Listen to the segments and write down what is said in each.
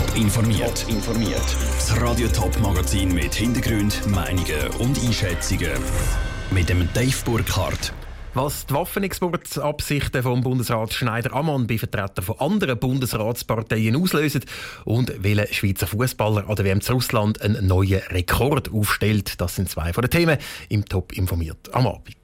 Top informiert. informiert. Das Radio Top Magazin mit Hintergrund, Meinungen und Einschätzungen mit dem Dave Burkhardt. Was die Waffenexportabsichten vom Bundesrat Schneider-Ammann bei Vertretern von anderen Bundesratsparteien auslösen und welcher Schweizer Fußballer an der WM zu Russland einen neuen Rekord aufstellt, das sind zwei von den Themen im Top informiert am Abend.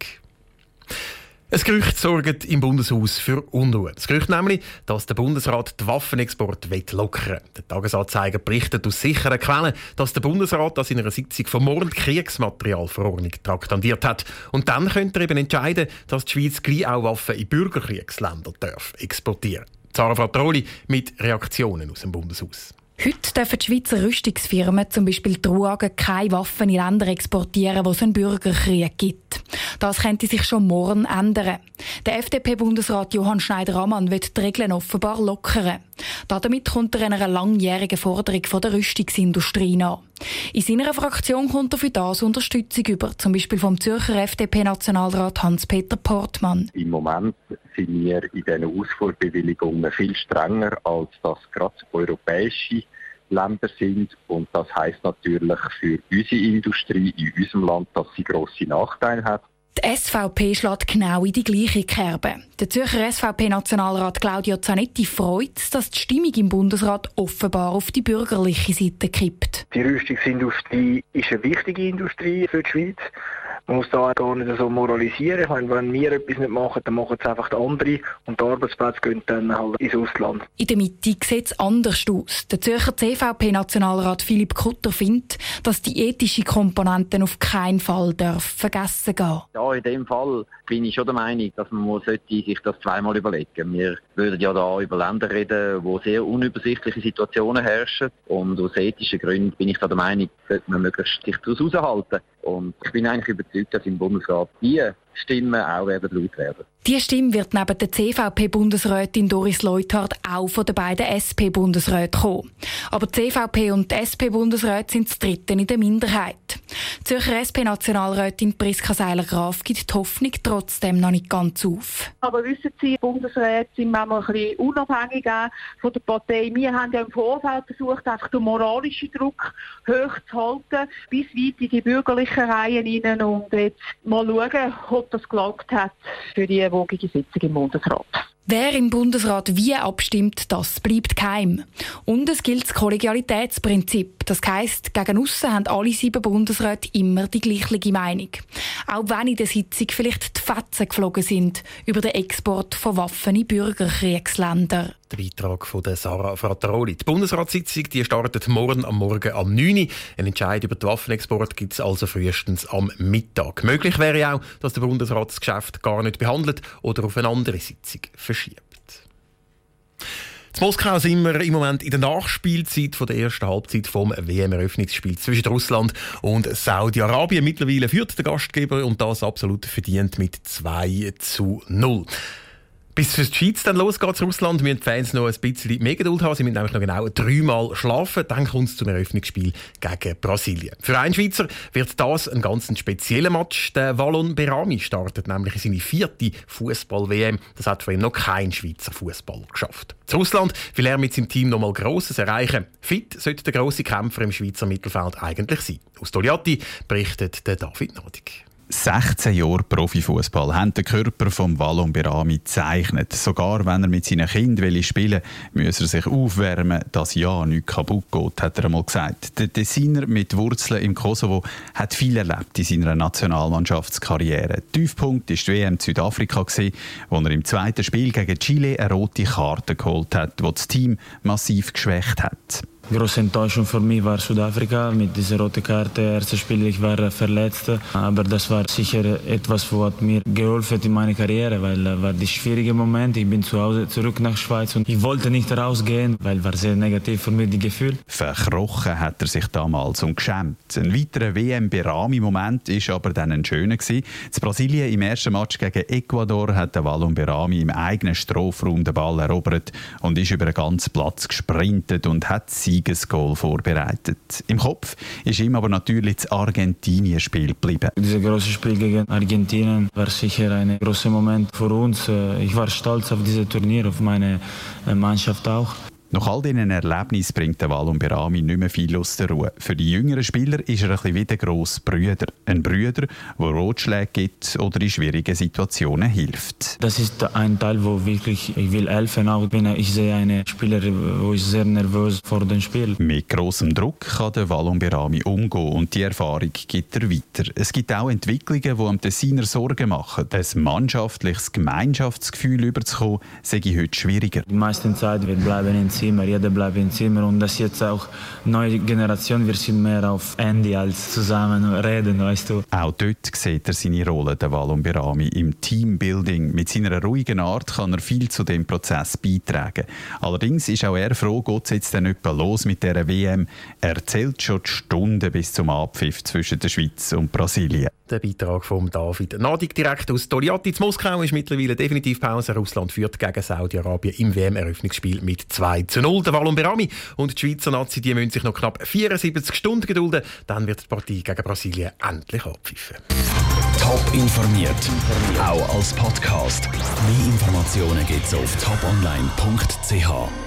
Ein Gerücht sorgt im Bundeshaus für Unruhe. Das Gerücht nämlich, dass der Bundesrat den Waffenexport lockern will. Der Tagesanzeiger berichtet aus sicheren Quellen, dass der Bundesrat das in einer Sitzung vom Morgen Kriegsmaterialverordnung traktandiert hat. Und dann könnte er eben entscheiden, dass die Schweiz gleich auch Waffen in Bürgerkriegsländer darf exportieren Zara Fratroli mit Reaktionen aus dem Bundeshaus. Heute dürfen die Schweizer Rüstungsfirmen, zum Beispiel die keine Waffen in Länder exportieren, wo es einen Bürgerkrieg gibt. Das könnte sich schon morgen ändern. Der FDP-Bundesrat Johann Schneider-Ammann will die Regeln offenbar lockern. Damit kommt er einer langjährigen Forderung der Rüstungsindustrie nach. In seiner Fraktion kommt er für das Unterstützung über, zum Beispiel vom Zürcher FDP-Nationalrat Hans-Peter Portmann. Im Moment sind wir in diesen Ausfuhrbewilligungen viel strenger, als das gerade europäische Länder sind. Und das heißt natürlich für unsere Industrie in unserem Land, dass sie grosse Nachteile hat. Die SVP schlägt genau in die gleiche Kerbe. Der Zürcher SVP-Nationalrat Claudio Zanetti freut, dass die Stimmung im Bundesrat offenbar auf die bürgerliche Seite kippt. Die Rüstungsindustrie ist eine wichtige Industrie für die Schweiz. Man muss da gar nicht so moralisieren. Ich meine, wenn wir etwas nicht machen, dann machen es einfach die anderen und die Arbeitsplätze gehen dann halt ins Ausland. In der Mitte sieht es anders aus. Der Zürcher CVP-Nationalrat Philipp Kutter findet, dass die ethische Komponenten auf keinen Fall darf vergessen gehen. Ja, in dem Fall bin ich schon der Meinung, dass man sich das zweimal überlegen Wir würden ja da über Länder reden, wo sehr unübersichtliche Situationen herrschen und aus ethischen Gründen bin ich da der Meinung, sollte man möglichst sich daraus heraushalten. Und ich bin eigentlich überzeugt, dass im Bundesrat die Stimmen auch werden laut werden. Die Stimme wird neben der CVP-Bundesrätin Doris Leuthard auch von den beiden SP-Bundesräten kommen. Aber die CVP und die SP-Bundesräte sind das Dritten in der Minderheit. Die Zürcher SP-Nationalrätin Priska Seiler-Graf gibt die Hoffnung trotzdem noch nicht ganz auf. Aber wissen Sie, Bundesräte sind manchmal ein bisschen unabhängig von der Partei. Wir haben ja im Vorfeld versucht, einfach den moralischen Druck hochzuhalten, bis weit in die bürgerlichen Reihen hinein und jetzt mal schauen, ob das gelaugt hat für die wogige Sitzung im Bundesrat. Wer im Bundesrat wie abstimmt, das bleibt geheim. Und es gilt das Kollegialitätsprinzip. Das heisst, gegen aussen haben alle sieben Bundesräte immer die gleiche Meinung. Auch wenn in der Sitzung vielleicht die Fetzen geflogen sind über den Export von Waffen in Bürgerkriegsländer. Der Beitrag von Sarah Frattaroli. Die Bundesratssitzung die startet morgen am Morgen am 9 Uhr. Ein Entscheid über den Waffenexport gibt es also frühestens am Mittag. Möglich wäre auch, dass der Bundesrat das Geschäft gar nicht behandelt oder auf eine andere Sitzung verschiebt verschiebt. In Moskau sind wir im Moment in der Nachspielzeit von der ersten Halbzeit vom WM-Eröffnungsspiel zwischen Russland und Saudi-Arabien. Mittlerweile führt der Gastgeber und das absolut verdient mit 2 zu 0. Bis für die Schweiz dann losgeht, Russland, müssen die Fans noch ein bisschen mehr Geduld haben. Sie müssen nämlich noch genau dreimal schlafen. Dann kommt es zum Eröffnungsspiel gegen Brasilien. Für einen Schweizer wird das ein ganz spezieller Match. Der Wallon Berami startet nämlich in seine vierte Fußball-WM. Das hat vor ihm noch kein Schweizer Fußballer geschafft. Zu Russland will er mit seinem Team noch mal Grosses erreichen. Fit sollte der grosse Kämpfer im Schweizer Mittelfeld eigentlich sein. Aus Toliati berichtet der David Nodig. 16 Jahre Profifußball haben den Körper vom Wallon Berami gezeichnet. Sogar wenn er mit seinen Kindern spielen will, muss er sich aufwärmen, dass ja nichts kaputt geht, hat er einmal gesagt. Der Designer mit Wurzeln im Kosovo hat viel erlebt in seiner Nationalmannschaftskarriere. Tiefpunkt war die WM Südafrika, wo er im zweiten Spiel gegen Chile eine rote Karte geholt hat, die das Team massiv geschwächt hat. Große Enttäuschung für mich war Südafrika mit dieser roten Karte. Erstes Spiel, ich war verletzt, aber das war sicher etwas, was mir geholfen in meiner Karriere, weil es war der schwierige Moment. Ich bin zu Hause zurück nach Schweiz und ich wollte nicht rausgehen, weil war sehr negativ für mich die Gefühl. Verkrochen hat er sich damals und geschämt. Ein weiterer WM-Berami-Moment ist aber dann ein schöner gewesen. In Brasilien im ersten Match gegen Ecuador hat der Wallon Berami im eigenen Strafraum den Ball erobert und ist über den ganzen Platz gesprintet und hat sie Siegesgoal vorbereitet. Im Kopf ist ihm aber natürlich das Argentinien-Spiel geblieben. Dieses große Spiel gegen Argentinien war sicher ein großer Moment für uns. Ich war stolz auf dieses Turnier, auf meine Mannschaft auch. Nach all diesen Erlebnissen bringt der Walum Berami nicht mehr viel aus der Ruhe. Für die jüngeren Spieler ist er ein bisschen wie der grosse Brüder. Ein Brüder, der Rotschläge gibt oder in schwierigen Situationen hilft. Das ist ein Teil, wo wirklich ich will helfen, auch wenn ich sehe einen Spieler, wo ist sehr nervös vor dem Spiel. Mit großem Druck kann der Walum Berami umgehen und die Erfahrung gibt er weiter. Es gibt auch Entwicklungen, die am Tessiner Sorgen machen. Ein mannschaftliches Gemeinschaftsgefühl überzukommen, sei heute schwieriger. Die meiste Zeit wir bleiben im Zimmer, jeder bleibt im Zimmer und das jetzt auch neue Generation, wir sind mehr auf Handy als zusammen reden, weißt du. Auch dort sieht er seine Rolle, der Walum Berami, im Teambuilding. Mit seiner ruhigen Art kann er viel zu dem Prozess beitragen. Allerdings ist auch er froh, geht es jetzt dann etwa los mit der WM. Er zählt schon die Stunden bis zum Abpfiff zwischen der Schweiz und Brasilien. Der Beitrag von David Nadig direkt aus Toliati. zu Moskau ist mittlerweile definitiv Pause. Russland führt gegen Saudi-Arabien im WM-Eröffnungsspiel mit 2 zu 0. Der Wallon Berami und die Schweizer Nazi die müssen sich noch knapp 74 Stunden gedulden. Dann wird die Partie gegen Brasilien endlich abpfiffen. Top informiert, auch als Podcast. Mehr Informationen gibt es auf toponline.ch.